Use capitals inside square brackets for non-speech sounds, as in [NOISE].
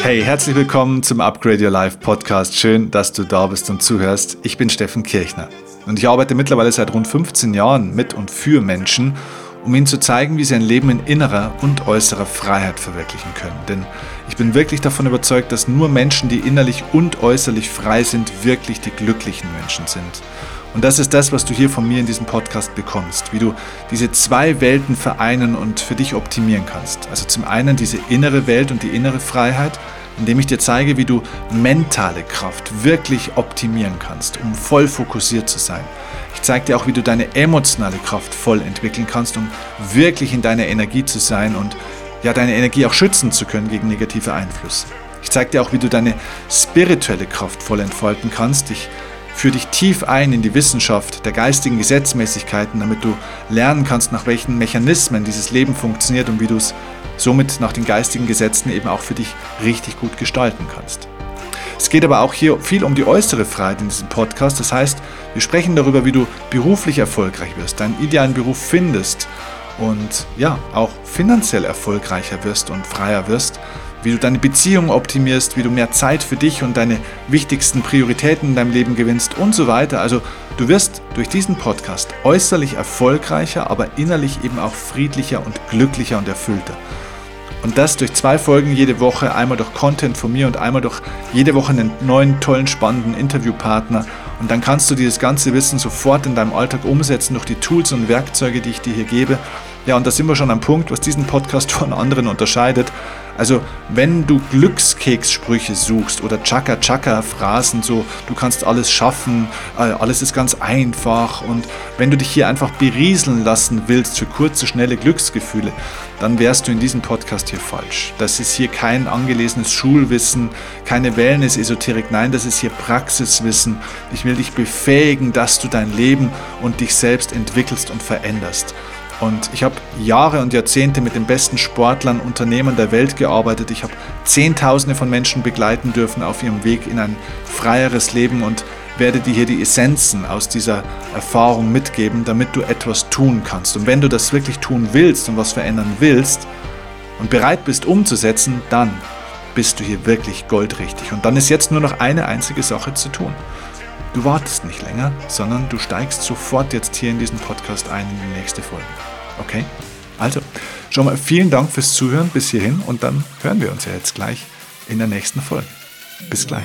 Hey, herzlich willkommen zum Upgrade Your Life Podcast. Schön, dass du da bist und zuhörst. Ich bin Steffen Kirchner und ich arbeite mittlerweile seit rund 15 Jahren mit und für Menschen, um ihnen zu zeigen, wie sie ein Leben in innerer und äußerer Freiheit verwirklichen können. Denn ich bin wirklich davon überzeugt, dass nur Menschen, die innerlich und äußerlich frei sind, wirklich die glücklichen Menschen sind. Und das ist das, was du hier von mir in diesem Podcast bekommst, wie du diese zwei Welten vereinen und für dich optimieren kannst. Also zum einen diese innere Welt und die innere Freiheit, indem ich dir zeige, wie du mentale Kraft wirklich optimieren kannst, um voll fokussiert zu sein. Ich zeige dir auch, wie du deine emotionale Kraft voll entwickeln kannst, um wirklich in deiner Energie zu sein und ja, deine Energie auch schützen zu können gegen negative Einflüsse. Ich zeige dir auch, wie du deine spirituelle Kraft voll entfalten kannst, dich Führ dich tief ein in die Wissenschaft der geistigen Gesetzmäßigkeiten, damit du lernen kannst, nach welchen Mechanismen dieses Leben funktioniert und wie du es somit nach den geistigen Gesetzen eben auch für dich richtig gut gestalten kannst. Es geht aber auch hier viel um die äußere Freiheit in diesem Podcast. Das heißt, wir sprechen darüber, wie du beruflich erfolgreich wirst, deinen idealen Beruf findest und ja, auch finanziell erfolgreicher wirst und freier wirst wie du deine Beziehungen optimierst, wie du mehr Zeit für dich und deine wichtigsten Prioritäten in deinem Leben gewinnst und so weiter. Also du wirst durch diesen Podcast äußerlich erfolgreicher, aber innerlich eben auch friedlicher und glücklicher und erfüllter. Und das durch zwei Folgen jede Woche, einmal durch Content von mir und einmal durch jede Woche einen neuen, tollen, spannenden Interviewpartner. Und dann kannst du dieses ganze Wissen sofort in deinem Alltag umsetzen durch die Tools und Werkzeuge, die ich dir hier gebe. Ja, und da sind wir schon am Punkt, was diesen Podcast [LAUGHS] von anderen unterscheidet. Also wenn du Glückskekssprüche suchst oder Chaka-Chaka-Phrasen, so du kannst alles schaffen, äh, alles ist ganz einfach und wenn du dich hier einfach berieseln lassen willst für kurze, schnelle Glücksgefühle, dann wärst du in diesem Podcast hier falsch. Das ist hier kein angelesenes Schulwissen, keine Wellness-Esoterik, nein, das ist hier Praxiswissen. Ich will dich befähigen, dass du dein Leben und dich selbst entwickelst und veränderst. Und ich habe Jahre und Jahrzehnte mit den besten Sportlern, Unternehmern der Welt gearbeitet. Ich habe Zehntausende von Menschen begleiten dürfen auf ihrem Weg in ein freieres Leben und werde dir hier die Essenzen aus dieser Erfahrung mitgeben, damit du etwas tun kannst. Und wenn du das wirklich tun willst und was verändern willst und bereit bist umzusetzen, dann bist du hier wirklich goldrichtig. Und dann ist jetzt nur noch eine einzige Sache zu tun. Du wartest nicht länger, sondern du steigst sofort jetzt hier in diesen Podcast ein in die nächste Folge. Okay? Also, schon mal vielen Dank fürs Zuhören bis hierhin und dann hören wir uns ja jetzt gleich in der nächsten Folge. Bis gleich.